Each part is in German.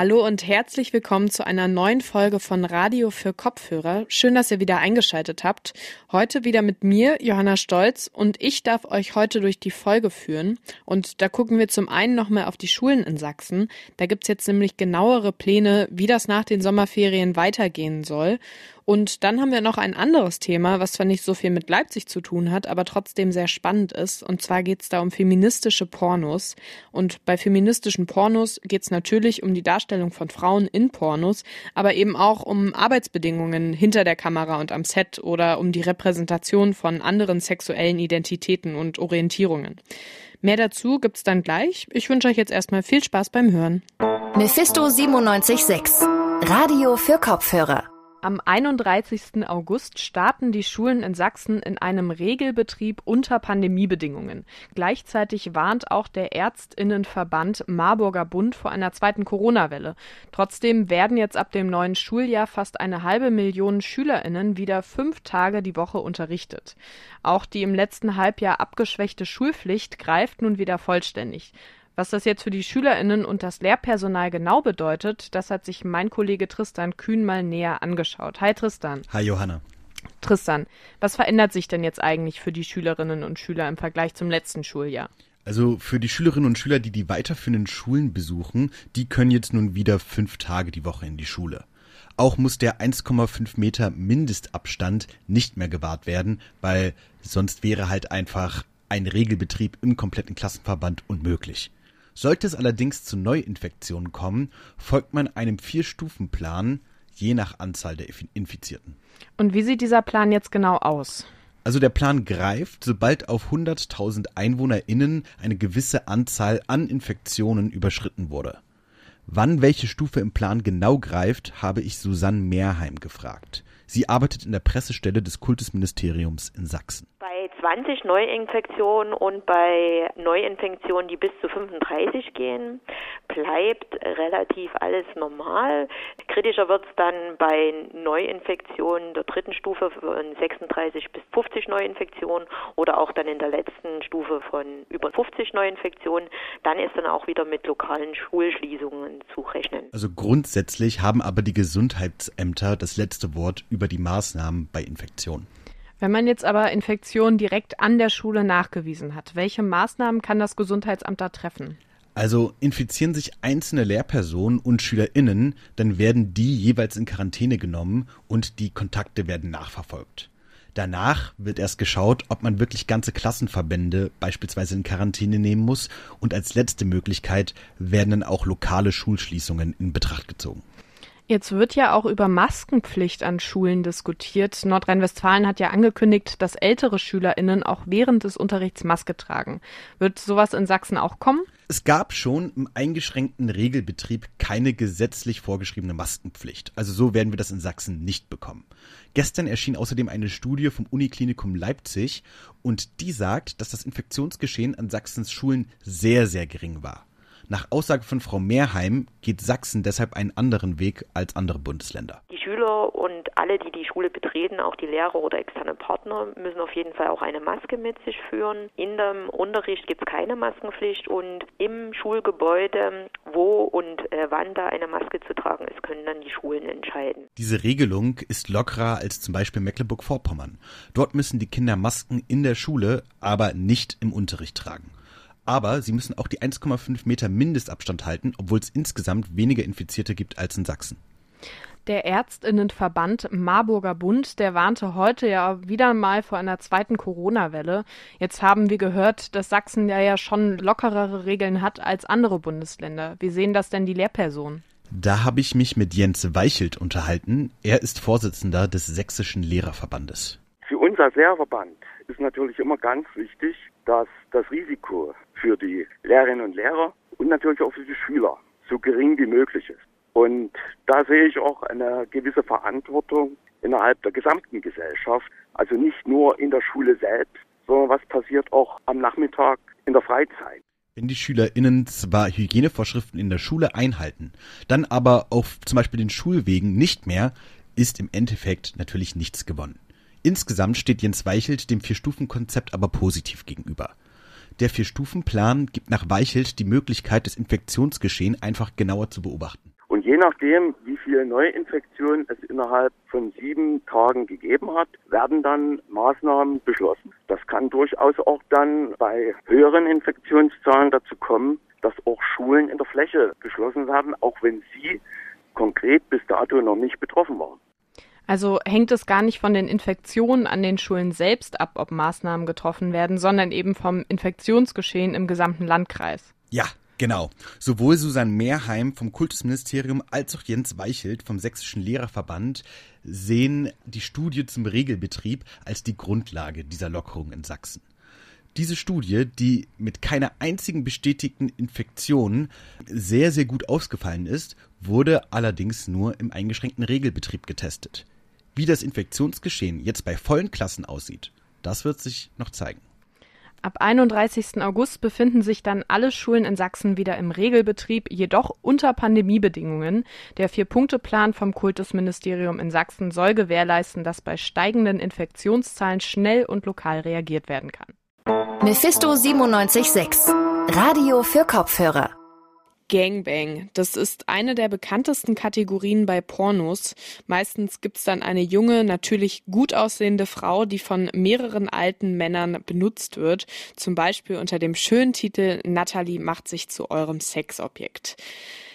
Hallo und herzlich willkommen zu einer neuen Folge von Radio für Kopfhörer. Schön, dass ihr wieder eingeschaltet habt. Heute wieder mit mir, Johanna Stolz, und ich darf euch heute durch die Folge führen. Und da gucken wir zum einen nochmal auf die Schulen in Sachsen. Da gibt's jetzt nämlich genauere Pläne, wie das nach den Sommerferien weitergehen soll. Und dann haben wir noch ein anderes Thema, was zwar nicht so viel mit Leipzig zu tun hat, aber trotzdem sehr spannend ist. Und zwar geht es da um feministische Pornos. Und bei feministischen Pornos geht es natürlich um die Darstellung von Frauen in Pornos, aber eben auch um Arbeitsbedingungen hinter der Kamera und am Set oder um die Repräsentation von anderen sexuellen Identitäten und Orientierungen. Mehr dazu gibt's dann gleich. Ich wünsche euch jetzt erstmal viel Spaß beim Hören. Mephisto 976 Radio für Kopfhörer am 31. August starten die Schulen in Sachsen in einem Regelbetrieb unter Pandemiebedingungen. Gleichzeitig warnt auch der Ärztinnenverband Marburger Bund vor einer zweiten Corona-Welle. Trotzdem werden jetzt ab dem neuen Schuljahr fast eine halbe Million Schülerinnen wieder fünf Tage die Woche unterrichtet. Auch die im letzten Halbjahr abgeschwächte Schulpflicht greift nun wieder vollständig. Was das jetzt für die SchülerInnen und das Lehrpersonal genau bedeutet, das hat sich mein Kollege Tristan Kühn mal näher angeschaut. Hi Tristan. Hi Johanna. Tristan, was verändert sich denn jetzt eigentlich für die Schülerinnen und Schüler im Vergleich zum letzten Schuljahr? Also für die Schülerinnen und Schüler, die die weiterführenden Schulen besuchen, die können jetzt nun wieder fünf Tage die Woche in die Schule. Auch muss der 1,5 Meter Mindestabstand nicht mehr gewahrt werden, weil sonst wäre halt einfach ein Regelbetrieb im kompletten Klassenverband unmöglich. Sollte es allerdings zu Neuinfektionen kommen, folgt man einem Vier-Stufen-Plan, je nach Anzahl der Infizierten. Und wie sieht dieser Plan jetzt genau aus? Also der Plan greift, sobald auf 100.000 EinwohnerInnen eine gewisse Anzahl an Infektionen überschritten wurde. Wann welche Stufe im Plan genau greift, habe ich Susanne Mehrheim gefragt. Sie arbeitet in der Pressestelle des Kultusministeriums in Sachsen. Bei 20 Neuinfektionen und bei Neuinfektionen, die bis zu 35 gehen, bleibt relativ alles normal. Kritischer wird es dann bei Neuinfektionen der dritten Stufe von 36 bis 50 Neuinfektionen oder auch dann in der letzten Stufe von über 50 Neuinfektionen. Dann ist dann auch wieder mit lokalen Schulschließungen zu rechnen. Also grundsätzlich haben aber die Gesundheitsämter das letzte Wort über die Maßnahmen bei Infektionen. Wenn man jetzt aber Infektionen direkt an der Schule nachgewiesen hat, welche Maßnahmen kann das Gesundheitsamt da treffen? Also infizieren sich einzelne Lehrpersonen und Schülerinnen, dann werden die jeweils in Quarantäne genommen und die Kontakte werden nachverfolgt. Danach wird erst geschaut, ob man wirklich ganze Klassenverbände beispielsweise in Quarantäne nehmen muss und als letzte Möglichkeit werden dann auch lokale Schulschließungen in Betracht gezogen. Jetzt wird ja auch über Maskenpflicht an Schulen diskutiert. Nordrhein-Westfalen hat ja angekündigt, dass ältere SchülerInnen auch während des Unterrichts Maske tragen. Wird sowas in Sachsen auch kommen? Es gab schon im eingeschränkten Regelbetrieb keine gesetzlich vorgeschriebene Maskenpflicht. Also so werden wir das in Sachsen nicht bekommen. Gestern erschien außerdem eine Studie vom Uniklinikum Leipzig und die sagt, dass das Infektionsgeschehen an Sachsens Schulen sehr, sehr gering war. Nach Aussage von Frau Mehrheim geht Sachsen deshalb einen anderen Weg als andere Bundesländer. Die Schüler und alle, die die Schule betreten, auch die Lehrer oder externe Partner, müssen auf jeden Fall auch eine Maske mit sich führen. In dem Unterricht gibt es keine Maskenpflicht und im Schulgebäude, wo und äh, wann da eine Maske zu tragen ist, können dann die Schulen entscheiden. Diese Regelung ist lockerer als zum Beispiel Mecklenburg-Vorpommern. Dort müssen die Kinder Masken in der Schule, aber nicht im Unterricht tragen. Aber sie müssen auch die 1,5 Meter Mindestabstand halten, obwohl es insgesamt weniger Infizierte gibt als in Sachsen. Der Ärztinnenverband Marburger Bund, der warnte heute ja wieder mal vor einer zweiten Corona-Welle. Jetzt haben wir gehört, dass Sachsen ja, ja schon lockerere Regeln hat als andere Bundesländer. Wie sehen das denn die Lehrpersonen? Da habe ich mich mit Jens Weichelt unterhalten. Er ist Vorsitzender des Sächsischen Lehrerverbandes. Für uns als Lehrerverband ist natürlich immer ganz wichtig, dass das Risiko für die Lehrerinnen und Lehrer und natürlich auch für die Schüler so gering wie möglich ist. Und da sehe ich auch eine gewisse Verantwortung innerhalb der gesamten Gesellschaft, also nicht nur in der Schule selbst, sondern was passiert auch am Nachmittag in der Freizeit. Wenn die SchülerInnen zwar Hygienevorschriften in der Schule einhalten, dann aber auf zum Beispiel den Schulwegen nicht mehr, ist im Endeffekt natürlich nichts gewonnen. Insgesamt steht Jens Weichelt dem Vier-Stufen-Konzept aber positiv gegenüber. Der Vier-Stufen-Plan gibt nach Weichelt die Möglichkeit, das Infektionsgeschehen einfach genauer zu beobachten. Und Je nachdem, wie viele Neuinfektionen es innerhalb von sieben Tagen gegeben hat, werden dann Maßnahmen beschlossen. Das kann durchaus auch dann bei höheren Infektionszahlen dazu kommen, dass auch Schulen in der Fläche geschlossen werden, auch wenn sie konkret bis dato noch nicht betroffen waren. Also hängt es gar nicht von den Infektionen an den Schulen selbst ab, ob Maßnahmen getroffen werden, sondern eben vom Infektionsgeschehen im gesamten Landkreis. Ja, Genau. Sowohl Susanne Mehrheim vom Kultusministerium als auch Jens Weichelt vom Sächsischen Lehrerverband sehen die Studie zum Regelbetrieb als die Grundlage dieser Lockerung in Sachsen. Diese Studie, die mit keiner einzigen bestätigten Infektion sehr, sehr gut ausgefallen ist, wurde allerdings nur im eingeschränkten Regelbetrieb getestet. Wie das Infektionsgeschehen jetzt bei vollen Klassen aussieht, das wird sich noch zeigen. Ab 31. August befinden sich dann alle Schulen in Sachsen wieder im Regelbetrieb, jedoch unter Pandemiebedingungen. Der Vier-Punkte-Plan vom Kultusministerium in Sachsen soll gewährleisten, dass bei steigenden Infektionszahlen schnell und lokal reagiert werden kann. Mephisto 976 Radio für Kopfhörer Gangbang. Das ist eine der bekanntesten Kategorien bei Pornos. Meistens gibt's dann eine junge, natürlich gut aussehende Frau, die von mehreren alten Männern benutzt wird. Zum Beispiel unter dem schönen Titel Natalie macht sich zu eurem Sexobjekt.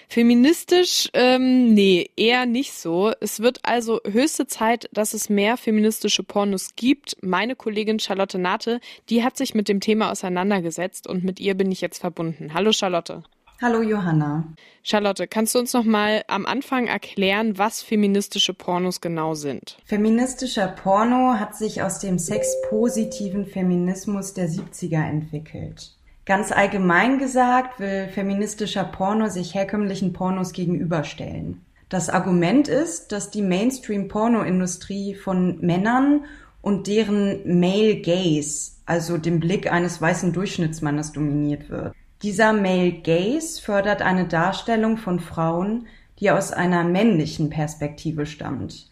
Feministisch, ähm, nee, eher nicht so. Es wird also höchste Zeit, dass es mehr feministische Pornos gibt. Meine Kollegin Charlotte Nate, die hat sich mit dem Thema auseinandergesetzt und mit ihr bin ich jetzt verbunden. Hallo Charlotte. Hallo Johanna. Charlotte, kannst du uns noch mal am Anfang erklären, was feministische Pornos genau sind? Feministischer Porno hat sich aus dem sexpositiven Feminismus der 70er entwickelt. Ganz allgemein gesagt will feministischer Porno sich herkömmlichen Pornos gegenüberstellen. Das Argument ist, dass die Mainstream-Pornoindustrie von Männern und deren Male Gaze, also dem Blick eines weißen Durchschnittsmannes, dominiert wird. Dieser Male Gaze fördert eine Darstellung von Frauen, die aus einer männlichen Perspektive stammt,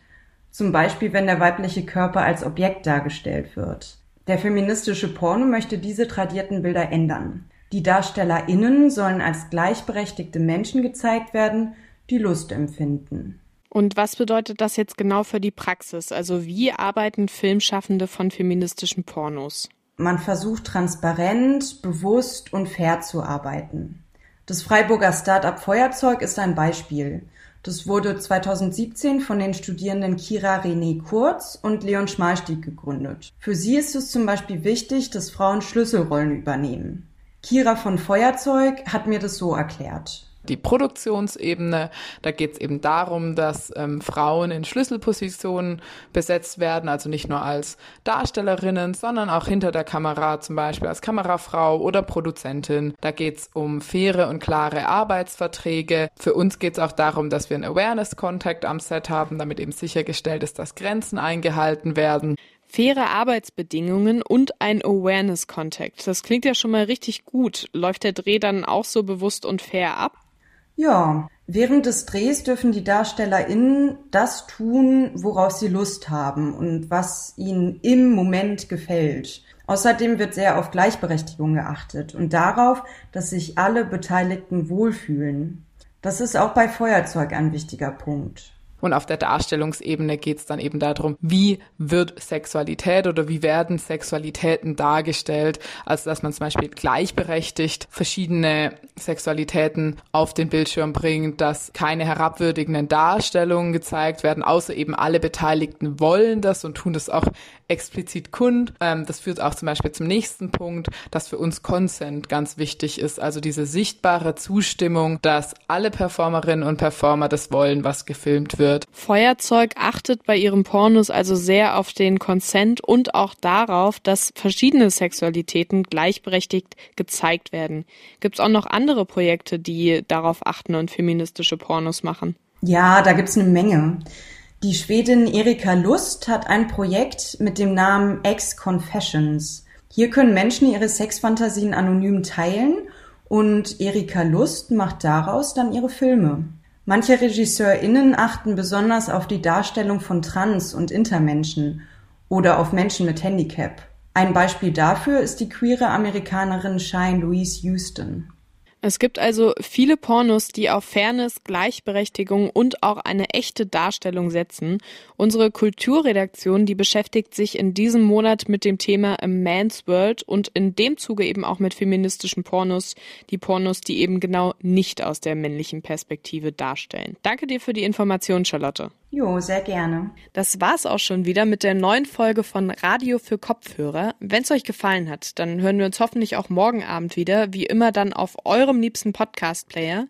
zum Beispiel wenn der weibliche Körper als Objekt dargestellt wird. Der feministische Porno möchte diese tradierten Bilder ändern. Die DarstellerInnen sollen als gleichberechtigte Menschen gezeigt werden, die Lust empfinden. Und was bedeutet das jetzt genau für die Praxis? Also wie arbeiten Filmschaffende von feministischen Pornos? Man versucht transparent, bewusst und fair zu arbeiten. Das Freiburger Start-up Feuerzeug ist ein Beispiel. Das wurde 2017 von den Studierenden Kira René Kurz und Leon Schmalstieg gegründet. Für sie ist es zum Beispiel wichtig, dass Frauen Schlüsselrollen übernehmen. Kira von Feuerzeug hat mir das so erklärt die Produktionsebene. Da geht es eben darum, dass ähm, Frauen in Schlüsselpositionen besetzt werden, also nicht nur als Darstellerinnen, sondern auch hinter der Kamera, zum Beispiel als Kamerafrau oder Produzentin. Da geht es um faire und klare Arbeitsverträge. Für uns geht es auch darum, dass wir einen Awareness-Contact am Set haben, damit eben sichergestellt ist, dass Grenzen eingehalten werden faire Arbeitsbedingungen und ein Awareness Contact. Das klingt ja schon mal richtig gut. Läuft der Dreh dann auch so bewusst und fair ab? Ja, während des Drehs dürfen die DarstellerInnen das tun, worauf sie Lust haben und was ihnen im Moment gefällt. Außerdem wird sehr auf Gleichberechtigung geachtet und darauf, dass sich alle Beteiligten wohlfühlen. Das ist auch bei Feuerzeug ein wichtiger Punkt. Und auf der Darstellungsebene geht es dann eben darum, wie wird Sexualität oder wie werden Sexualitäten dargestellt. Also dass man zum Beispiel gleichberechtigt verschiedene Sexualitäten auf den Bildschirm bringt, dass keine herabwürdigenden Darstellungen gezeigt werden, außer eben alle Beteiligten wollen das und tun das auch explizit kund. Ähm, das führt auch zum Beispiel zum nächsten Punkt, dass für uns Consent ganz wichtig ist, also diese sichtbare Zustimmung, dass alle Performerinnen und Performer das wollen, was gefilmt wird wird. Feuerzeug achtet bei ihren Pornos also sehr auf den Consent und auch darauf, dass verschiedene Sexualitäten gleichberechtigt gezeigt werden. Gibt es auch noch andere Projekte, die darauf achten und feministische Pornos machen? Ja, da gibt's eine Menge. Die Schwedin Erika Lust hat ein Projekt mit dem Namen Ex Confessions. Hier können Menschen ihre Sexfantasien anonym teilen und Erika Lust macht daraus dann ihre Filme. Manche RegisseurInnen achten besonders auf die Darstellung von Trans- und Intermenschen oder auf Menschen mit Handicap. Ein Beispiel dafür ist die queere Amerikanerin Shine Louise Houston. Es gibt also viele Pornos, die auf Fairness, Gleichberechtigung und auch eine echte Darstellung setzen. Unsere Kulturredaktion, die beschäftigt sich in diesem Monat mit dem Thema A Man's World und in dem Zuge eben auch mit feministischen Pornos, die Pornos, die eben genau nicht aus der männlichen Perspektive darstellen. Danke dir für die Information, Charlotte. Jo, sehr gerne. Das war's auch schon wieder mit der neuen Folge von Radio für Kopfhörer. Wenn's euch gefallen hat, dann hören wir uns hoffentlich auch morgen Abend wieder, wie immer dann auf eurem liebsten Podcast-Player.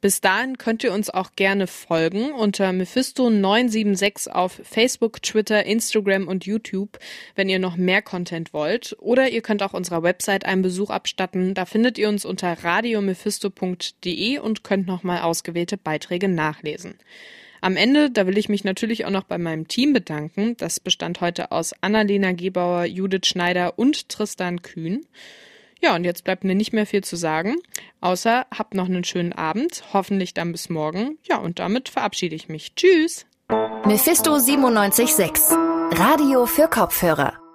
Bis dahin könnt ihr uns auch gerne folgen unter Mephisto976 auf Facebook, Twitter, Instagram und YouTube, wenn ihr noch mehr Content wollt. Oder ihr könnt auch unserer Website einen Besuch abstatten. Da findet ihr uns unter radiomephisto.de und könnt nochmal ausgewählte Beiträge nachlesen. Am Ende, da will ich mich natürlich auch noch bei meinem Team bedanken. Das bestand heute aus Annalena Gebauer, Judith Schneider und Tristan Kühn. Ja, und jetzt bleibt mir nicht mehr viel zu sagen, außer habt noch einen schönen Abend, hoffentlich dann bis morgen. Ja, und damit verabschiede ich mich. Tschüss. Mephisto 976, Radio für Kopfhörer.